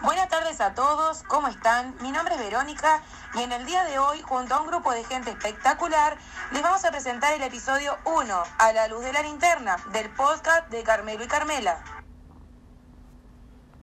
Buenas tardes a todos, ¿cómo están? Mi nombre es Verónica y en el día de hoy, junto a un grupo de gente espectacular, les vamos a presentar el episodio 1, A la luz de la linterna, del podcast de Carmelo y Carmela.